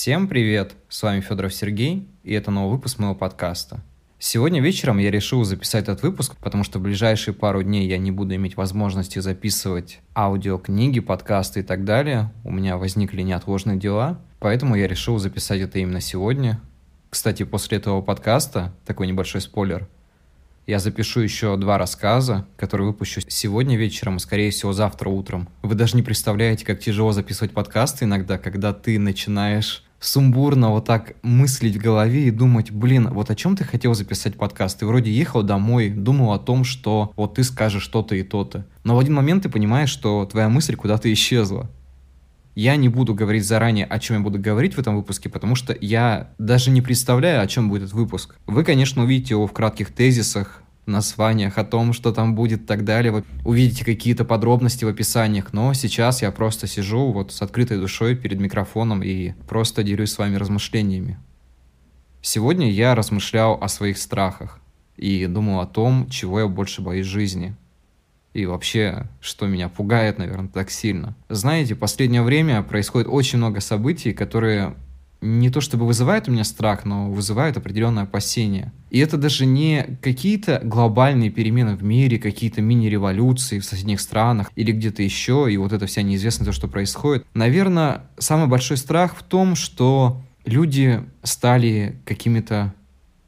Всем привет! С вами Федоров Сергей, и это новый выпуск моего подкаста. Сегодня вечером я решил записать этот выпуск, потому что в ближайшие пару дней я не буду иметь возможности записывать аудиокниги, подкасты и так далее. У меня возникли неотложные дела, поэтому я решил записать это именно сегодня. Кстати, после этого подкаста, такой небольшой спойлер, я запишу еще два рассказа, которые выпущу сегодня вечером и, скорее всего, завтра утром. Вы даже не представляете, как тяжело записывать подкасты иногда, когда ты начинаешь сумбурно вот так мыслить в голове и думать, блин, вот о чем ты хотел записать подкаст? Ты вроде ехал домой, думал о том, что вот ты скажешь что-то и то-то. Но в один момент ты понимаешь, что твоя мысль куда-то исчезла. Я не буду говорить заранее, о чем я буду говорить в этом выпуске, потому что я даже не представляю, о чем будет этот выпуск. Вы, конечно, увидите его в кратких тезисах, названиях, о том, что там будет и так далее. Вы увидите какие-то подробности в описаниях, но сейчас я просто сижу вот с открытой душой перед микрофоном и просто делюсь с вами размышлениями. Сегодня я размышлял о своих страхах и думал о том, чего я больше боюсь в жизни – и вообще, что меня пугает, наверное, так сильно. Знаете, в последнее время происходит очень много событий, которые не то чтобы вызывают у меня страх, но вызывают определенное опасение. И это даже не какие-то глобальные перемены в мире, какие-то мини-революции в соседних странах или где-то еще, и вот это вся неизвестность, то, что происходит. Наверное, самый большой страх в том, что люди стали какими-то,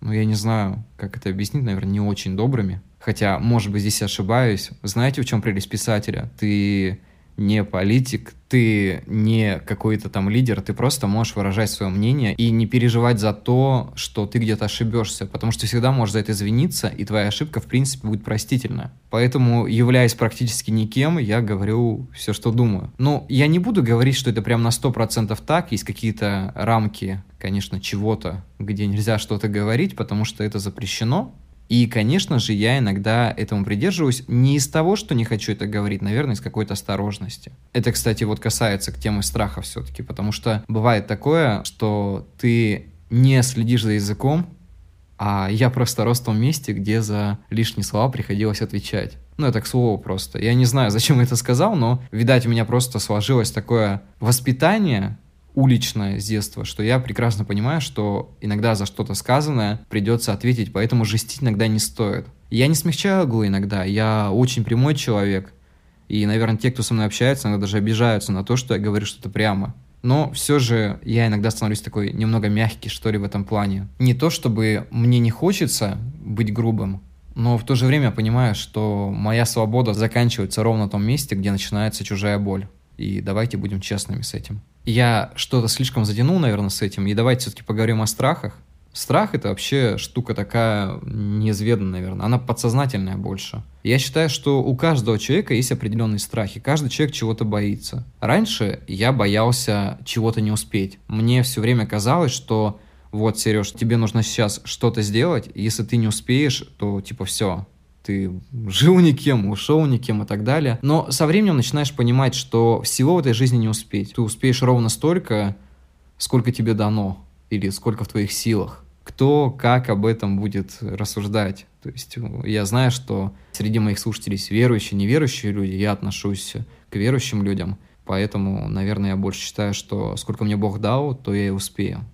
ну я не знаю, как это объяснить, наверное, не очень добрыми. Хотя, может быть, здесь ошибаюсь. Знаете, в чем прелесть писателя? Ты не политик, ты не какой-то там лидер, ты просто можешь выражать свое мнение и не переживать за то, что ты где-то ошибешься, потому что всегда можешь за это извиниться, и твоя ошибка, в принципе, будет простительна. Поэтому, являясь практически никем, я говорю все, что думаю. Но я не буду говорить, что это прям на 100% так, есть какие-то рамки, конечно, чего-то, где нельзя что-то говорить, потому что это запрещено, и, конечно же, я иногда этому придерживаюсь не из того, что не хочу это говорить, наверное, из какой-то осторожности. Это, кстати, вот касается к темы страха все-таки, потому что бывает такое, что ты не следишь за языком, а я просто рос в том месте, где за лишние слова приходилось отвечать. Ну, это к слову просто. Я не знаю, зачем я это сказал, но, видать, у меня просто сложилось такое воспитание, уличное с детства, что я прекрасно понимаю, что иногда за что-то сказанное придется ответить, поэтому жестить иногда не стоит. Я не смягчаю углы иногда, я очень прямой человек, и, наверное, те, кто со мной общается, иногда даже обижаются на то, что я говорю что-то прямо. Но все же я иногда становлюсь такой немного мягкий, что ли, в этом плане. Не то, чтобы мне не хочется быть грубым, но в то же время я понимаю, что моя свобода заканчивается ровно в том месте, где начинается чужая боль. И давайте будем честными с этим. Я что-то слишком затянул, наверное, с этим. И давайте все-таки поговорим о страхах. Страх — это вообще штука такая неизведанная, наверное. Она подсознательная больше. Я считаю, что у каждого человека есть определенные страхи. Каждый человек чего-то боится. Раньше я боялся чего-то не успеть. Мне все время казалось, что вот, Сереж, тебе нужно сейчас что-то сделать, если ты не успеешь, то типа все, ты жил никем, ушел никем и так далее. Но со временем начинаешь понимать, что всего в этой жизни не успеть. Ты успеешь ровно столько, сколько тебе дано, или сколько в твоих силах. Кто как об этом будет рассуждать. То есть я знаю, что среди моих слушателей есть верующие, неверующие люди, я отношусь к верующим людям, поэтому, наверное, я больше считаю, что сколько мне Бог дал, то я и успею.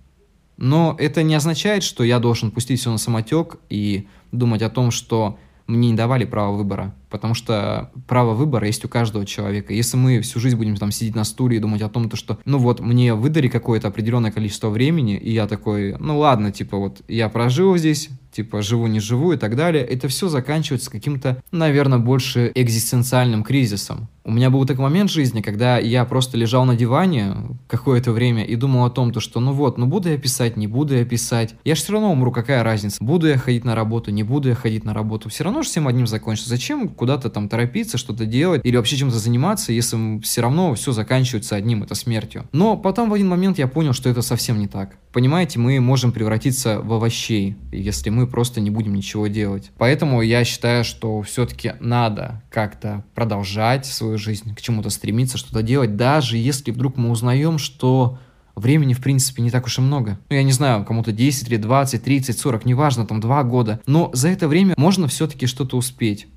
Но это не означает, что я должен пустить все на самотек и думать о том, что мне не давали права выбора, потому что право выбора есть у каждого человека. Если мы всю жизнь будем там сидеть на стуле и думать о том, то, что, ну вот, мне выдали какое-то определенное количество времени, и я такой, ну ладно, типа вот, я прожил здесь, типа живу, не живу и так далее, это все заканчивается каким-то, наверное, больше экзистенциальным кризисом. У меня был такой момент в жизни, когда я просто лежал на диване какое-то время и думал о том, то, что ну вот, ну буду я писать, не буду я писать. Я же все равно умру, какая разница. Буду я ходить на работу, не буду я ходить на работу. Все равно же всем одним закончится. Зачем куда-то там торопиться, что-то делать или вообще чем-то заниматься, если все равно все заканчивается одним, это смертью. Но потом в один момент я понял, что это совсем не так. Понимаете, мы можем превратиться в овощей, если мы просто не будем ничего делать. Поэтому я считаю, что все-таки надо как-то продолжать свою жизнь, к чему-то стремиться, что-то делать, даже если вдруг мы узнаем, что времени, в принципе, не так уж и много. Ну, я не знаю, кому-то 10 лет, 20, 30, 40, неважно, там 2 года. Но за это время можно все-таки что-то успеть.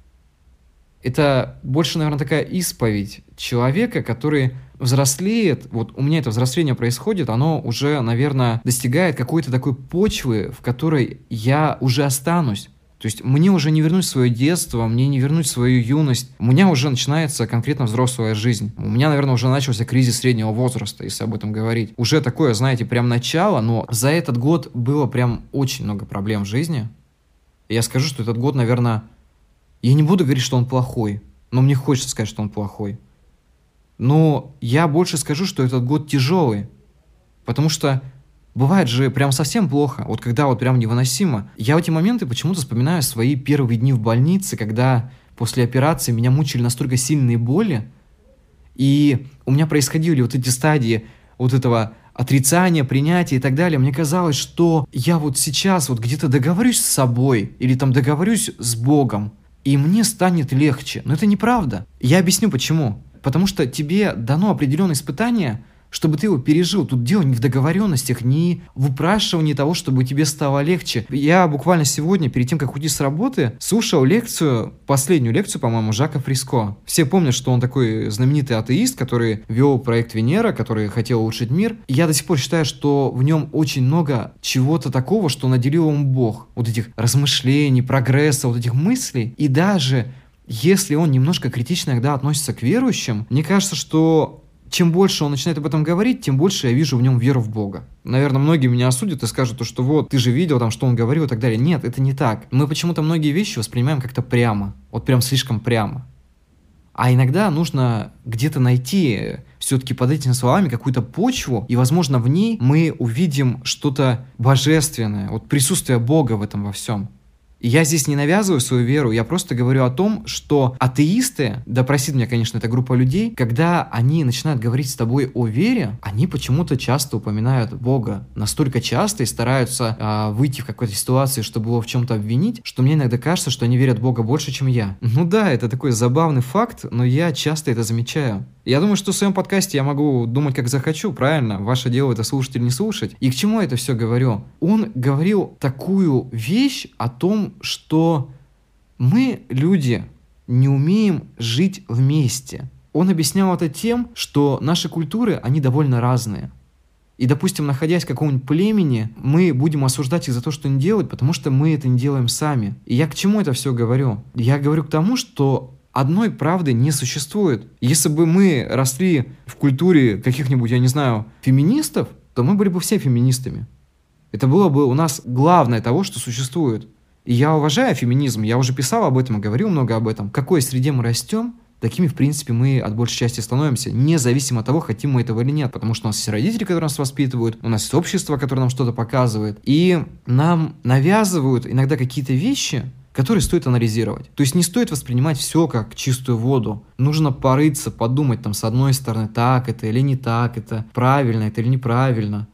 Это больше, наверное, такая исповедь человека, который взрослеет, вот у меня это взросление происходит, оно уже, наверное, достигает какой-то такой почвы, в которой я уже останусь. То есть мне уже не вернуть свое детство, мне не вернуть свою юность. У меня уже начинается конкретно взрослая жизнь. У меня, наверное, уже начался кризис среднего возраста, если об этом говорить. Уже такое, знаете, прям начало, но за этот год было прям очень много проблем в жизни. И я скажу, что этот год, наверное, я не буду говорить, что он плохой, но мне хочется сказать, что он плохой. Но я больше скажу, что этот год тяжелый, потому что Бывает же прям совсем плохо, вот когда вот прям невыносимо. Я в эти моменты почему-то вспоминаю свои первые дни в больнице, когда после операции меня мучили настолько сильные боли, и у меня происходили вот эти стадии вот этого отрицания, принятия и так далее. Мне казалось, что я вот сейчас вот где-то договорюсь с собой или там договорюсь с Богом, и мне станет легче. Но это неправда. Я объясню почему. Потому что тебе дано определенное испытание, чтобы ты его пережил. Тут дело не в договоренностях, не в упрашивании того, чтобы тебе стало легче. Я буквально сегодня, перед тем, как уйти с работы, слушал лекцию, последнюю лекцию, по-моему, Жака Фриско. Все помнят, что он такой знаменитый атеист, который вел проект Венера, который хотел улучшить мир. Я до сих пор считаю, что в нем очень много чего-то такого, что наделил ему Бог. Вот этих размышлений, прогресса, вот этих мыслей. И даже если он немножко критично иногда относится к верующим, мне кажется, что чем больше он начинает об этом говорить, тем больше я вижу в нем веру в Бога. Наверное, многие меня осудят и скажут, что вот, ты же видел там, что он говорил и так далее. Нет, это не так. Мы почему-то многие вещи воспринимаем как-то прямо. Вот прям слишком прямо. А иногда нужно где-то найти все-таки под этими словами какую-то почву, и, возможно, в ней мы увидим что-то божественное, вот присутствие Бога в этом во всем. Я здесь не навязываю свою веру, я просто говорю о том, что атеисты, да простит меня, конечно, эта группа людей, когда они начинают говорить с тобой о вере, они почему-то часто упоминают Бога настолько часто и стараются э, выйти в какой-то ситуации, чтобы его в чем-то обвинить, что мне иногда кажется, что они верят в Бога больше, чем я. Ну да, это такой забавный факт, но я часто это замечаю. Я думаю, что в своем подкасте я могу думать, как захочу, правильно? Ваше дело это слушать или не слушать. И к чему я это все говорю? Он говорил такую вещь о том, что мы, люди, не умеем жить вместе. Он объяснял это тем, что наши культуры, они довольно разные. И, допустим, находясь в каком-нибудь племени, мы будем осуждать их за то, что они делают, потому что мы это не делаем сами. И я к чему это все говорю? Я говорю к тому, что одной правды не существует. Если бы мы росли в культуре каких-нибудь, я не знаю, феминистов, то мы были бы все феминистами. Это было бы у нас главное того, что существует. И я уважаю феминизм, я уже писал об этом и говорил много об этом. В какой среде мы растем, такими, в принципе, мы от большей части становимся, независимо от того, хотим мы этого или нет. Потому что у нас есть родители, которые нас воспитывают, у нас есть общество, которое нам что-то показывает. И нам навязывают иногда какие-то вещи, которые стоит анализировать. То есть не стоит воспринимать все как чистую воду. Нужно порыться, подумать там с одной стороны, так это или не так, это правильно это или неправильно.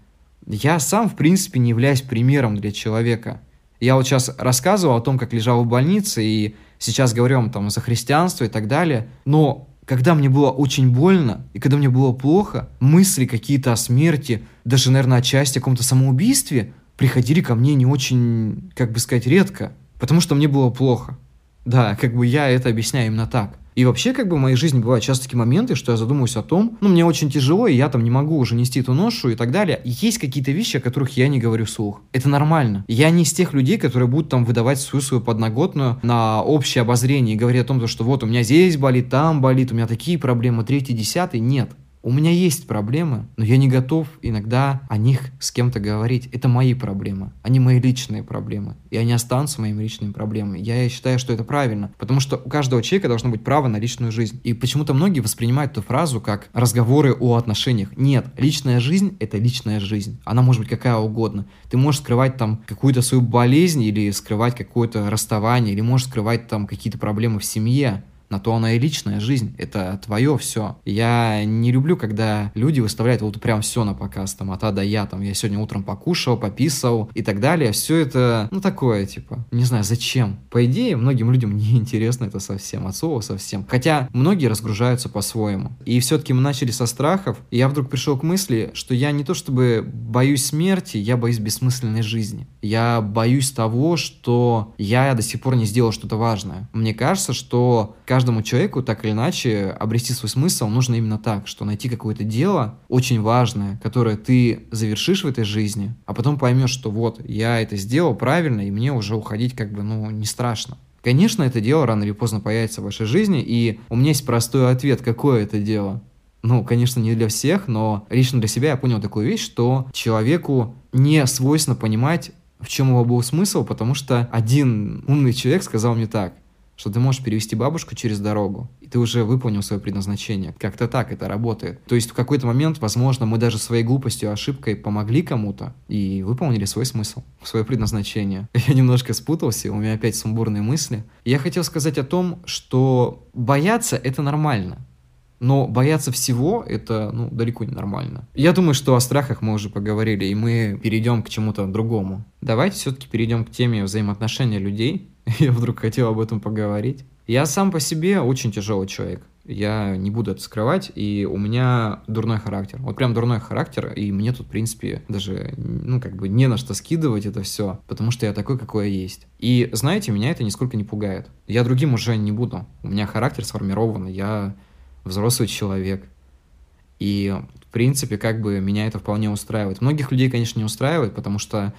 Я сам, в принципе, не являюсь примером для человека. Я вот сейчас рассказывал о том, как лежал в больнице, и сейчас говорю там за христианство и так далее, но когда мне было очень больно, и когда мне было плохо, мысли какие-то о смерти, даже, наверное, отчасти о каком-то самоубийстве, приходили ко мне не очень, как бы сказать, редко. Потому что мне было плохо. Да, как бы я это объясняю именно так. И вообще, как бы в моей жизни бывают часто такие моменты, что я задумываюсь о том, ну, мне очень тяжело, и я там не могу уже нести эту ношу и так далее. И есть какие-то вещи, о которых я не говорю вслух. Это нормально. Я не из тех людей, которые будут там выдавать свою свою подноготную на общее обозрение и говорить о том, что вот у меня здесь болит, там болит, у меня такие проблемы, третий, десятый. Нет. У меня есть проблемы, но я не готов иногда о них с кем-то говорить. Это мои проблемы, они мои личные проблемы. И они останутся моими личными проблемами. Я считаю, что это правильно, потому что у каждого человека должно быть право на личную жизнь. И почему-то многие воспринимают эту фразу как разговоры о отношениях. Нет, личная жизнь — это личная жизнь. Она может быть какая угодно. Ты можешь скрывать там какую-то свою болезнь или скрывать какое-то расставание, или можешь скрывать там какие-то проблемы в семье на то она и личная жизнь, это твое все. Я не люблю, когда люди выставляют вот прям все на показ, там, от А до Я, там, я сегодня утром покушал, пописал и так далее. Все это, ну, такое, типа, не знаю, зачем. По идее, многим людям не интересно это совсем, от слова совсем. Хотя многие разгружаются по-своему. И все-таки мы начали со страхов, и я вдруг пришел к мысли, что я не то чтобы боюсь смерти, я боюсь бессмысленной жизни. Я боюсь того, что я до сих пор не сделал что-то важное. Мне кажется, что каждому человеку так или иначе обрести свой смысл нужно именно так, что найти какое-то дело очень важное, которое ты завершишь в этой жизни, а потом поймешь, что вот, я это сделал правильно, и мне уже уходить как бы, ну, не страшно. Конечно, это дело рано или поздно появится в вашей жизни, и у меня есть простой ответ, какое это дело. Ну, конечно, не для всех, но лично для себя я понял такую вещь, что человеку не свойственно понимать, в чем его был смысл, потому что один умный человек сказал мне так – что ты можешь перевести бабушку через дорогу, и ты уже выполнил свое предназначение. Как-то так это работает. То есть в какой-то момент, возможно, мы даже своей глупостью, ошибкой помогли кому-то и выполнили свой смысл, свое предназначение. Я немножко спутался, у меня опять сумбурные мысли. Я хотел сказать о том, что бояться — это нормально. Но бояться всего — это ну, далеко не нормально. Я думаю, что о страхах мы уже поговорили, и мы перейдем к чему-то другому. Давайте все-таки перейдем к теме взаимоотношения людей, я вдруг хотел об этом поговорить. Я сам по себе очень тяжелый человек. Я не буду это скрывать, и у меня дурной характер. Вот прям дурной характер, и мне тут, в принципе, даже, ну, как бы не на что скидывать это все, потому что я такой, какой я есть. И, знаете, меня это нисколько не пугает. Я другим уже не буду. У меня характер сформирован, я взрослый человек. И, в принципе, как бы меня это вполне устраивает. Многих людей, конечно, не устраивает, потому что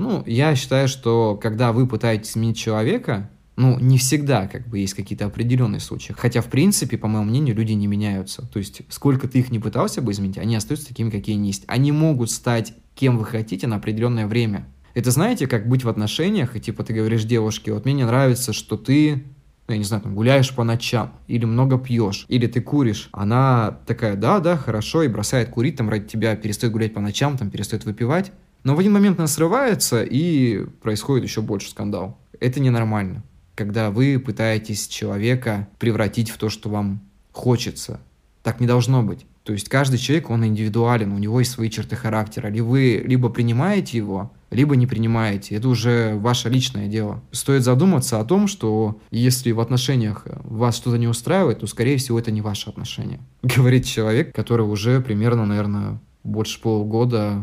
ну, я считаю, что когда вы пытаетесь изменить человека, ну, не всегда как бы есть какие-то определенные случаи. Хотя, в принципе, по моему мнению, люди не меняются. То есть, сколько ты их не пытался бы изменить, они остаются такими, какие они есть. Они могут стать кем вы хотите на определенное время. Это знаете, как быть в отношениях, и типа ты говоришь девушке, вот мне не нравится, что ты ну, я не знаю, там, гуляешь по ночам, или много пьешь, или ты куришь. Она такая, да, да, хорошо, и бросает курить, там, ради тебя перестает гулять по ночам, там, перестает выпивать. Но в один момент она срывается, и происходит еще больше скандал. Это ненормально, когда вы пытаетесь человека превратить в то, что вам хочется. Так не должно быть. То есть каждый человек, он индивидуален, у него есть свои черты характера. Ли вы либо принимаете его, либо не принимаете. Это уже ваше личное дело. Стоит задуматься о том, что если в отношениях вас что-то не устраивает, то, скорее всего, это не ваши отношения. Говорит человек, который уже примерно, наверное, больше полугода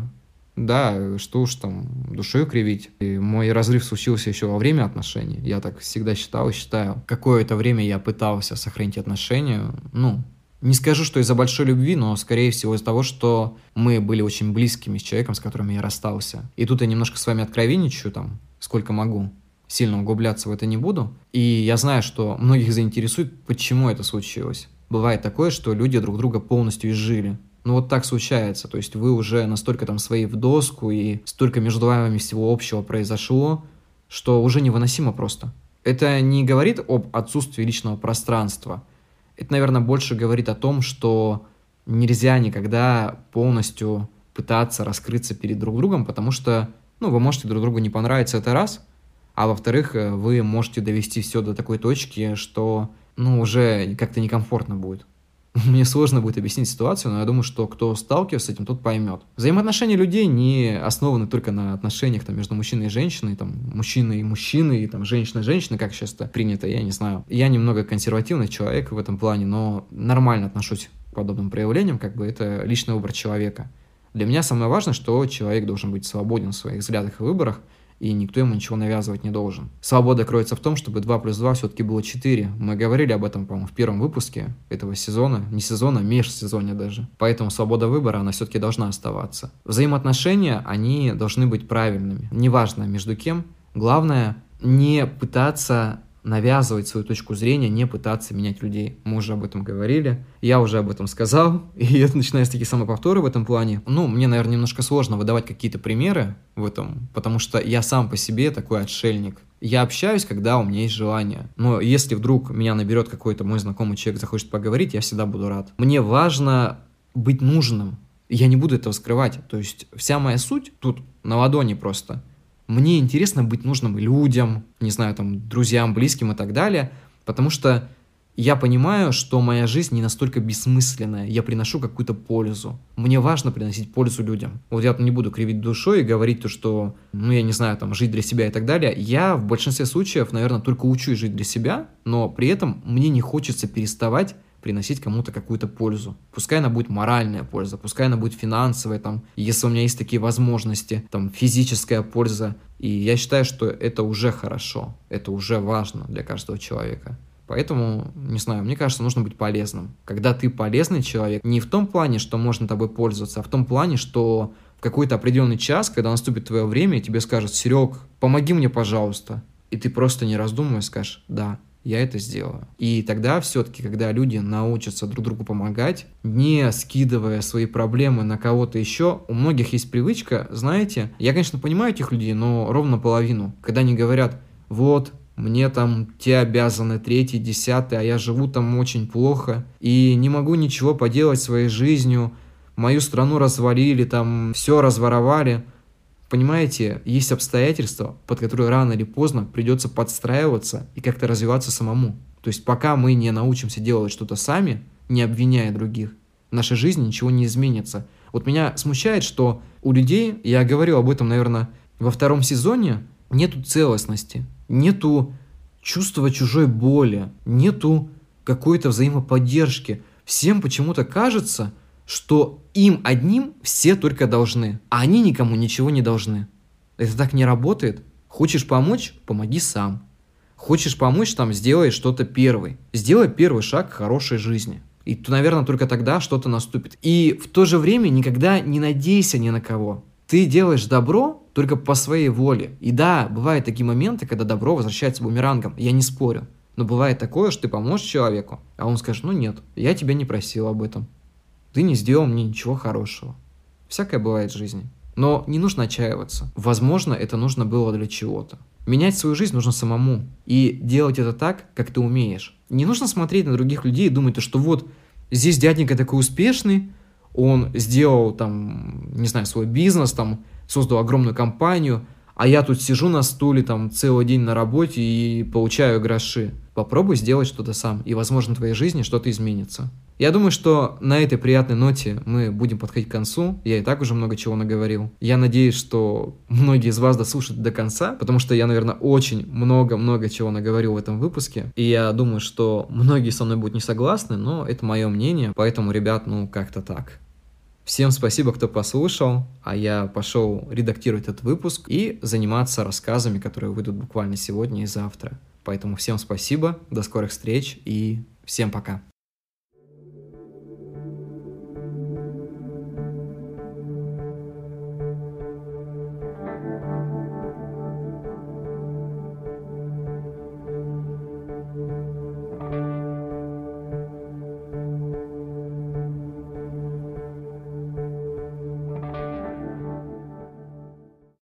да, что уж там, душой кривить. И мой разрыв случился еще во время отношений. Я так всегда считал и считаю. Какое-то время я пытался сохранить отношения. Ну, не скажу, что из-за большой любви, но, скорее всего, из-за того, что мы были очень близкими с человеком, с которым я расстался. И тут я немножко с вами откровенничаю, там, сколько могу. Сильно углубляться в это не буду. И я знаю, что многих заинтересует, почему это случилось. Бывает такое, что люди друг друга полностью изжили. Ну вот так случается, то есть вы уже настолько там свои в доску и столько между вами всего общего произошло, что уже невыносимо просто. Это не говорит об отсутствии личного пространства. Это, наверное, больше говорит о том, что нельзя никогда полностью пытаться раскрыться перед друг другом, потому что, ну, вы можете друг другу не понравиться, это раз, а во-вторых, э, вы можете довести все до такой точки, что, ну, уже как-то некомфортно будет. Мне сложно будет объяснить ситуацию, но я думаю, что кто сталкивается с этим, тот поймет. Взаимоотношения людей не основаны только на отношениях там, между мужчиной и женщиной, там, мужчиной и мужчиной, и там, женщина и женщина, как сейчас это принято, я не знаю. Я немного консервативный человек в этом плане, но нормально отношусь к подобным проявлениям, как бы это личный выбор человека. Для меня самое важное, что человек должен быть свободен в своих взглядах и выборах, и никто ему ничего навязывать не должен. Свобода кроется в том, чтобы 2 плюс 2 все-таки было 4. Мы говорили об этом, по-моему, в первом выпуске этого сезона, не сезона, межсезонья даже. Поэтому свобода выбора, она все-таки должна оставаться. Взаимоотношения, они должны быть правильными. Неважно между кем. Главное не пытаться навязывать свою точку зрения, не пытаться менять людей. Мы уже об этом говорили, я уже об этом сказал, и это начинается такие самоповторы в этом плане. Ну, мне, наверное, немножко сложно выдавать какие-то примеры в этом, потому что я сам по себе такой отшельник. Я общаюсь, когда у меня есть желание. Но если вдруг меня наберет какой-то мой знакомый человек, захочет поговорить, я всегда буду рад. Мне важно быть нужным. Я не буду этого скрывать. То есть вся моя суть тут на ладони просто – мне интересно быть нужным людям, не знаю, там, друзьям, близким и так далее, потому что я понимаю, что моя жизнь не настолько бессмысленная, я приношу какую-то пользу. Мне важно приносить пользу людям. Вот я не буду кривить душой и говорить то, что, ну, я не знаю, там, жить для себя и так далее. Я в большинстве случаев, наверное, только учусь жить для себя, но при этом мне не хочется переставать приносить кому-то какую-то пользу. Пускай она будет моральная польза, пускай она будет финансовая, там, если у меня есть такие возможности, там, физическая польза. И я считаю, что это уже хорошо, это уже важно для каждого человека. Поэтому, не знаю, мне кажется, нужно быть полезным. Когда ты полезный человек, не в том плане, что можно тобой пользоваться, а в том плане, что в какой-то определенный час, когда наступит твое время, тебе скажут, Серег, помоги мне, пожалуйста. И ты просто не раздумывая скажешь, да, я это сделаю. И тогда все-таки, когда люди научатся друг другу помогать, не скидывая свои проблемы на кого-то еще, у многих есть привычка, знаете, я, конечно, понимаю этих людей, но ровно половину. Когда они говорят, вот, мне там те обязаны, третий, десятый, а я живу там очень плохо, и не могу ничего поделать своей жизнью, мою страну развалили, там все разворовали. Понимаете, есть обстоятельства, под которые рано или поздно придется подстраиваться и как-то развиваться самому. То есть пока мы не научимся делать что-то сами, не обвиняя других, в нашей жизни ничего не изменится. Вот меня смущает, что у людей, я говорил об этом, наверное, во втором сезоне, нету целостности нету чувства чужой боли, нету какой-то взаимоподдержки. Всем почему-то кажется, что им одним все только должны, а они никому ничего не должны. Это так не работает. Хочешь помочь – помоги сам. Хочешь помочь, там, сделай что-то первый. Сделай первый шаг к хорошей жизни. И, то, наверное, только тогда что-то наступит. И в то же время никогда не надейся ни на кого. Ты делаешь добро только по своей воле. И да, бывают такие моменты, когда добро возвращается бумерангом, я не спорю. Но бывает такое, что ты поможешь человеку, а он скажет, ну нет, я тебя не просил об этом. Ты не сделал мне ничего хорошего. Всякое бывает в жизни. Но не нужно отчаиваться. Возможно, это нужно было для чего-то. Менять свою жизнь нужно самому. И делать это так, как ты умеешь. Не нужно смотреть на других людей и думать, что вот здесь дяденька такой успешный, он сделал там, не знаю, свой бизнес, там, создал огромную компанию, а я тут сижу на стуле там целый день на работе и получаю гроши. Попробуй сделать что-то сам, и, возможно, в твоей жизни что-то изменится. Я думаю, что на этой приятной ноте мы будем подходить к концу. Я и так уже много чего наговорил. Я надеюсь, что многие из вас дослушают до конца, потому что я, наверное, очень много-много чего наговорил в этом выпуске. И я думаю, что многие со мной будут не согласны, но это мое мнение. Поэтому, ребят, ну как-то так. Всем спасибо, кто послушал, а я пошел редактировать этот выпуск и заниматься рассказами, которые выйдут буквально сегодня и завтра. Поэтому всем спасибо, до скорых встреч и всем пока.